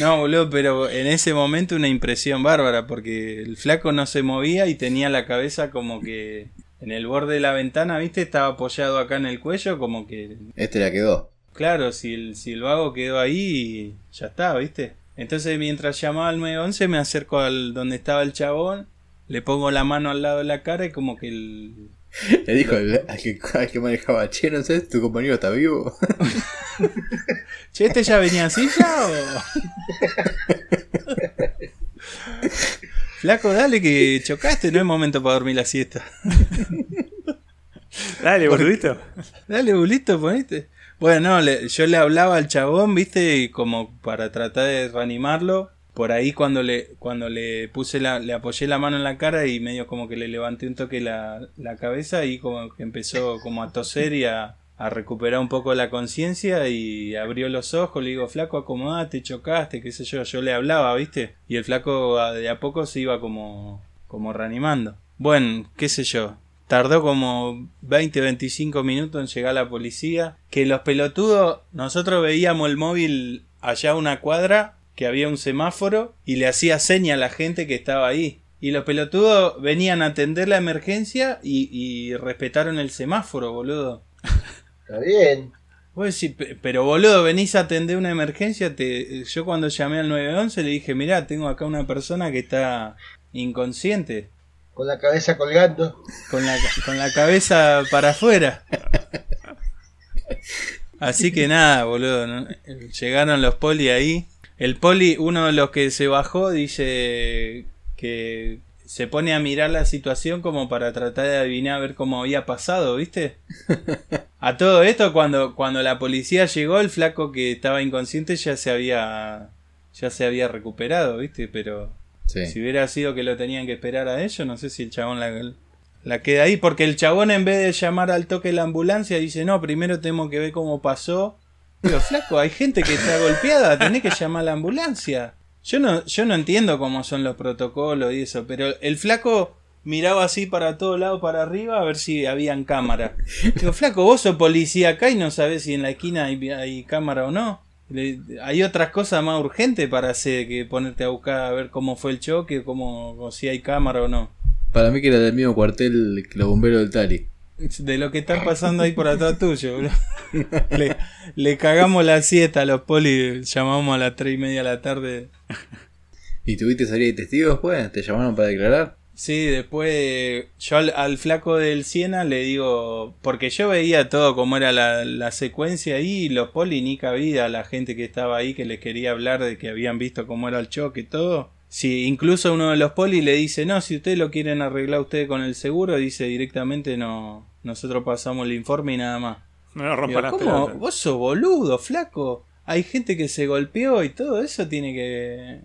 No, boludo, pero en ese momento una impresión bárbara. Porque el flaco no se movía y tenía la cabeza como que en el borde de la ventana, ¿viste? Estaba apoyado acá en el cuello, como que Este la quedó. Claro, si el, si el vago quedó ahí, ya está, ¿viste? Entonces mientras llamaba al 911 me acerco al donde estaba el chabón, le pongo la mano al lado de la cara y como que el... Le dijo al, al que, al que manejaba, che, no sé, tu compañero está vivo. Che, ¿este ya venía así ya o...? Flaco, dale que chocaste, no es momento para dormir la siesta. Dale, boludito. Dale, bulito, ponete. Bueno, no, le- yo le hablaba al chabón, viste, y como para tratar de reanimarlo. Por ahí cuando le, cuando le puse la, le apoyé la mano en la cara y medio como que le levanté un toque la, la cabeza y como que empezó como a toser y a, a recuperar un poco la conciencia y abrió los ojos, le digo, flaco, acomodate, chocaste, qué sé yo, yo le hablaba, viste, y el flaco a- de a poco se iba como, como reanimando. Bueno, qué sé yo, Tardó como 20, 25 minutos en llegar la policía. Que los pelotudos, nosotros veíamos el móvil allá a una cuadra, que había un semáforo, y le hacía seña a la gente que estaba ahí. Y los pelotudos venían a atender la emergencia y, y respetaron el semáforo, boludo. Está bien. Vos decís, "Pe- pero boludo, venís a atender una emergencia. Te... Yo cuando llamé al 911 le dije, mirá, tengo acá una persona que está inconsciente. Con la cabeza colgando. con la, con la cabeza para afuera. Así que nada, boludo. ¿no? Llegaron los poli ahí. El poli, uno de los que se bajó, dice que se pone a mirar la situación como para tratar de adivinar a ver cómo había pasado, ¿viste? A todo esto, cuando, cuando la policía llegó, el flaco que estaba inconsciente ya se había, ya se había recuperado, ¿viste? Pero Si hubiera sido que lo tenían que esperar a ellos, no sé si el chabón la, la queda ahí, porque el chabón en vez de llamar al toque la ambulancia dice, no, primero tenemos que ver cómo pasó. Digo, flaco, hay gente que está golpeada, tenés que llamar a la ambulancia. Yo no, yo no entiendo cómo son los protocolos y eso, pero el flaco miraba así para todo lado, para arriba, a ver si habían cámara. Digo, flaco, vos sos policía acá y no sabés si en la esquina hay, hay cámara o no. Le- hay otras cosas más urgentes para hacer que ponerte a buscar a ver cómo fue el choque, cómo, o si hay cámara o no. Para mí que era del mismo cuartel que los bomberos del Tali. De lo que está pasando ahí por atrás tuyo, bro. Le, le cagamos la siesta a los polis, llamamos a las tres y media de la tarde. ¿Y tuviste salida de testigos después? ¿Te llamaron para declarar? Sí, después yo al, al flaco del Siena le digo, porque yo veía todo como era la, la secuencia ahí, y los poli ni cabida, la gente que estaba ahí que les quería hablar de que habían visto cómo era el choque y todo. Si incluso uno de los poli le dice, no, si ustedes lo quieren arreglar ustedes con el seguro, dice directamente no, nosotros pasamos el informe y nada más. No rompan las ¿Cómo? pelotas. Vos sos boludo, flaco. Hay gente que se golpeó y todo eso tiene que...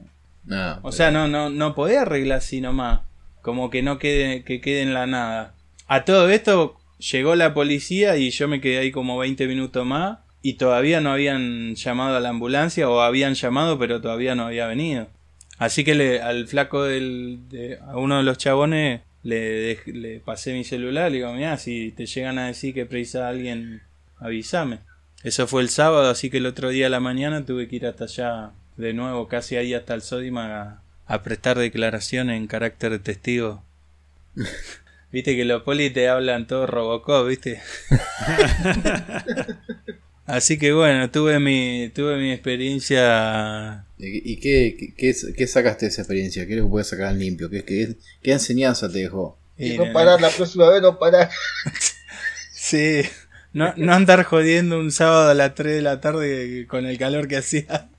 No. O sea, no, no, no podés arreglar así nomás. Como que no quede, que quede en la nada. A todo esto llegó la policía y yo me quedé ahí como 20 minutos más y todavía no habían llamado a la ambulancia o habían llamado pero todavía no había venido. Así que le, al flaco del, de, a uno de los chabones le, dej- le pasé mi celular, le digo, mira, si te llegan a decir que precisa alguien, avísame. Eso fue el sábado, así que el otro día a la mañana tuve que ir hasta allá de nuevo, casi ahí hasta el Sodima a, prestar declaración en carácter de testigo. Viste que los polis te hablan todo Robocop, ¿viste? Así que bueno, tuve mi, tuve mi experiencia. ¿Y, qué, qué, qué, qué sacaste de esa experiencia? ¿Qué es lo que puedes sacar en limpio? ¿Qué, qué, qué enseñanza te dejó? Y no parar la próxima vez, no parar. Sí, no, no andar jodiendo un sábado a las 3 de la tarde con el calor que hacía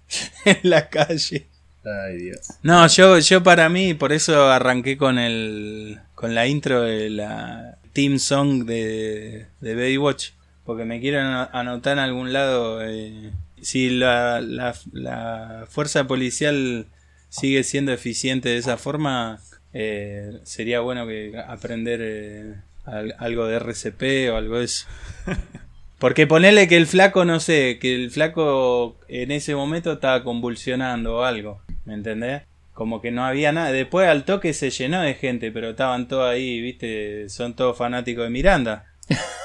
en la calle. Ay, Dios. No, yo, yo para mí, por eso arranqué con el con la intro de la team song de, de Baywatch, porque me quiero ano- anotar en algún lado. eh, si la, la, la fuerza policial sigue siendo eficiente de esa forma, eh, sería bueno que aprender eh, al- algo de RCP o algo de eso. Porque ponerle que el flaco, no sé, que el flaco en ese momento estaba convulsionando o algo, ¿me entendés? Como que no había nada. Después al toque se llenó de gente, pero estaban todos ahí, viste, son todos fanáticos de Miranda.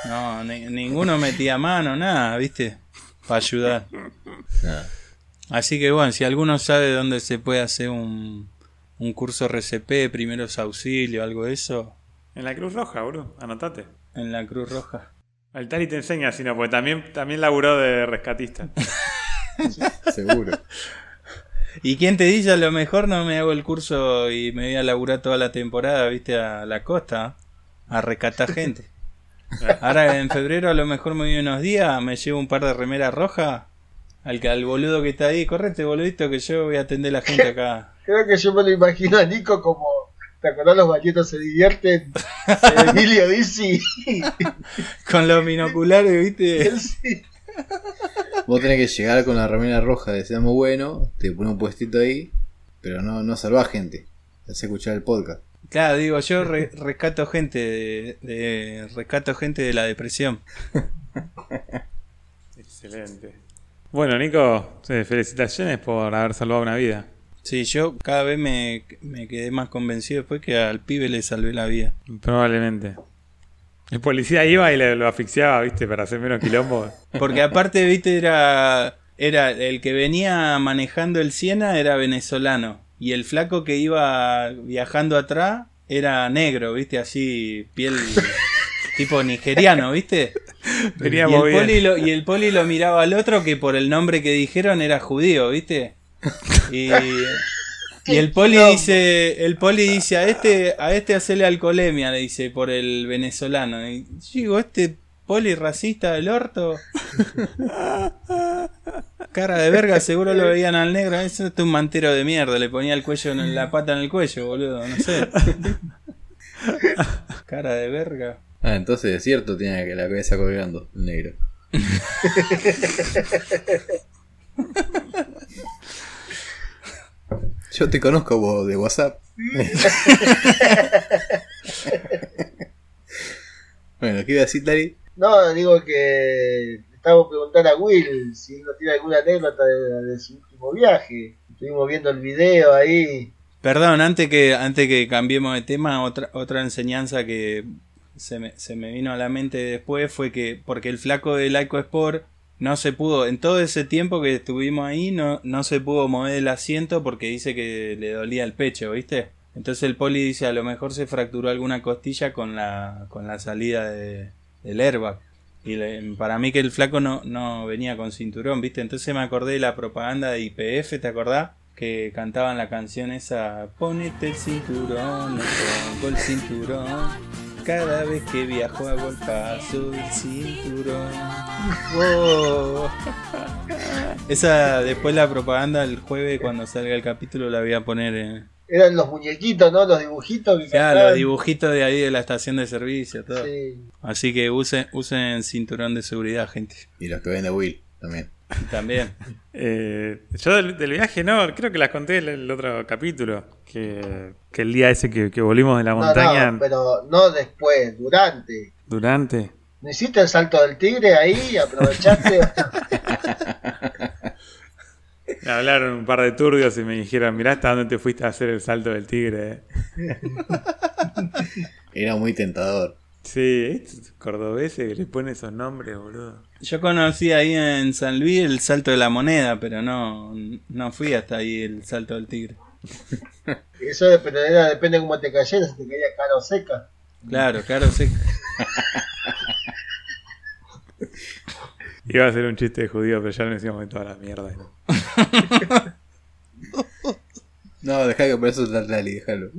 No, ni- ninguno metía mano, nada, viste, para ayudar. Así que bueno, si alguno sabe dónde se puede hacer un, un curso RCP, primeros auxilios, algo de eso, En la Cruz Roja, bro. Anotate. en la Cruz Roja. El Tali te enseña, sino porque también, también laburó de rescatista. Seguro. ¿Y quién te dice a lo mejor no me hago el curso y me voy a laburar toda la temporada, viste, a la costa, a rescatar gente? Ahora en febrero a lo mejor me voy unos días, me llevo un par de remeras rojas, al, que- al boludo que está ahí, correte boludito que yo voy a atender a la gente acá. Creo que yo me lo imagino a Nico como. ¿Te los bañetos se divierten? Emilio Dizzy. Con los binoculares, viste. Él sí. Vos tenés que llegar con la remera roja de Seamos Bueno, te pones un puestito ahí, pero no, no salvás gente. Hacés escuchar el podcast. Claro, digo, yo re- rescato gente de, de- rescato gente de la depresión. Excelente. Bueno, Nico, eh, felicitaciones por haber salvado una vida. Sí, yo cada vez me, me quedé más convencido después que al pibe le salvé la vida. Probablemente. El policía iba y le, lo asfixiaba, ¿viste? Para hacer menos quilombo. Porque aparte, viste, era, era el que venía manejando el Siena era venezolano. Y el flaco que iba viajando atrás era negro, viste, así, piel tipo nigeriano, viste. Y el, poli lo, y el poli lo miraba al otro que por el nombre que dijeron era judío, viste. Y, y el poli dice, el poli dice, a este, a este hacele alcoholemia, le dice, por el venezolano. Y yo digo, este poli racista del orto. Cara de verga, seguro lo veían al negro. Eso es un mantero de mierda. Le ponía el cuello en la pata en el cuello, boludo. No sé. Cara de verga. Ah, entonces es cierto, tiene que la cabeza colgando, el negro. Yo te conozco vos de WhatsApp. bueno, ¿qué iba a decir, Tari? No, digo que estaba preguntar a Will si no tiene alguna anécdota de, de su último viaje. Estuvimos viendo el video ahí. Perdón, antes que, antes que cambiemos de tema, otra, otra enseñanza que se me, se me vino a la mente después fue que, porque el flaco de Laico Sport no se pudo, en todo ese tiempo que estuvimos ahí, no, no se pudo mover el asiento porque dice que le dolía el pecho, ¿viste? Entonces el poli dice, a lo mejor se fracturó alguna costilla con la, con la salida de, del airbag. Y para mí que el flaco no, no venía con cinturón, ¿viste? Entonces me acordé de la propaganda de IPF, ¿te acordás? Que cantaban la canción esa, ponete el cinturón, pongo el cinturón. Cada vez que viajo hago el paso del cinturón. Wow. Esa, después la propaganda el jueves cuando salga el capítulo la voy a poner en... Eran los muñequitos, ¿no? Los dibujitos que Ya, cantaban. los dibujitos de ahí de la estación de servicio, todo. Sí. Así que usen, usen cinturón de seguridad, gente. Y los que ven de Will también. También. Eh, yo del, del viaje, no, creo que las conté en el otro capítulo. Que, que el día ese que, que volvimos de la No, montaña, no, pero no después, durante. durante. ¿No hiciste el salto del tigre ahí? ¿Aprovechaste? Me hablaron un par de turbios y me dijeron: Mirá hasta dónde te fuiste a hacer el salto del tigre. eh". Era muy tentador. Sí, estos cordobeses que le ponen esos nombres, boludo. Yo conocí ahí en San Luis el salto de la moneda, pero no, no fui hasta ahí el salto del tigre. Eso pero era, depende de cómo te cayeras, si te caía cara o seca. Claro, claro, sí. Iba a ser un chiste de judío, pero ya lo decíamos de toda la mierda. ¿no? No, dejá que por eso está Tali, déjalo.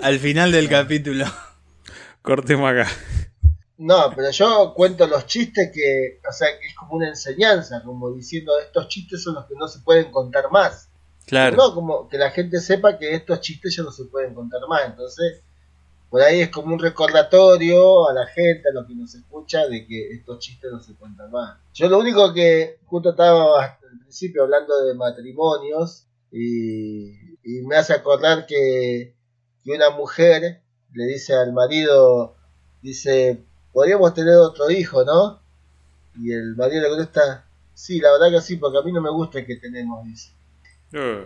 Al final del capítulo. Cortemos acá. No, pero yo cuento los chistes que, o sea, que es como una enseñanza, como diciendo estos chistes son los que no se pueden contar más. Claro. No, como que la gente sepa que estos chistes ya no se pueden contar más. Entonces, por ahí es como un recordatorio a la gente, a los que nos escucha, de que estos chistes no se cuentan más. Yo lo único que justo estaba al principio hablando de matrimonios y, y me hace acordar que, que una mujer le dice al marido, dice, podríamos tener otro hijo, ¿no? Y el marido le contesta, sí, la verdad que sí, porque a mí no me gusta el que tenemos, dice. Uh,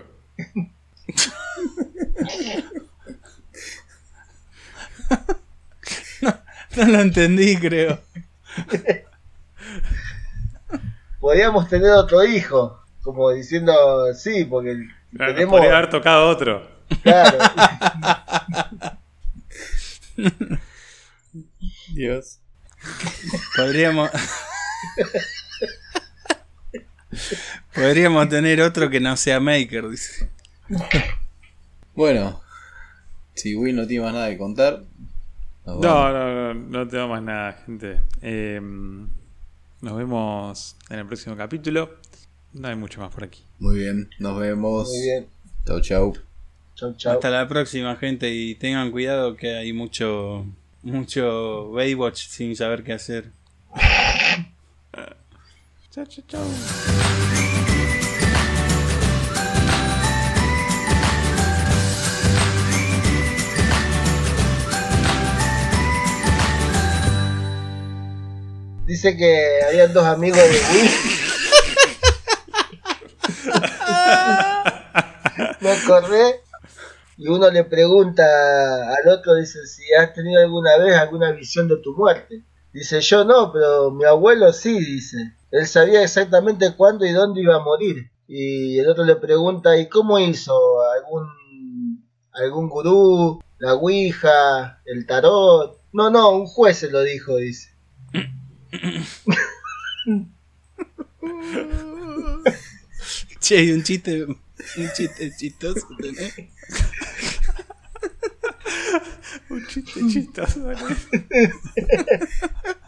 No lo entendí, creo. podríamos tener otro hijo, como diciendo, sí, porque tenemos, podría haber tocado otro. Claro, Dios. Podríamos. Podríamos tener otro que no sea Maker, dice. Bueno, si Will no tiene más nada que contar. No, no, no, no tengo más nada, gente. Eh, nos vemos en el próximo capítulo. No hay mucho más por aquí. Muy bien, nos vemos. muy bien, Chau, chau. Chau, chau. Hasta la próxima, gente. Y tengan cuidado que hay mucho. Mucho Baywatch sin saber qué hacer. Chao, chao, chao. Dice que habían dos amigos de Will. Me acordé. Y uno le pregunta al otro, dice, si has tenido alguna vez alguna visión de tu muerte. Dice, yo no, pero mi abuelo sí, dice. Él sabía exactamente cuándo y dónde iba a morir. Y el otro le pregunta, ¿y cómo hizo? ¿Algún, algún gurú? ¿La Ouija? ¿El tarot? No, no, un juez se lo dijo, dice. Che, hay un chiste. Un chiste chistoso, ¿tenés? Un chiste chistoso.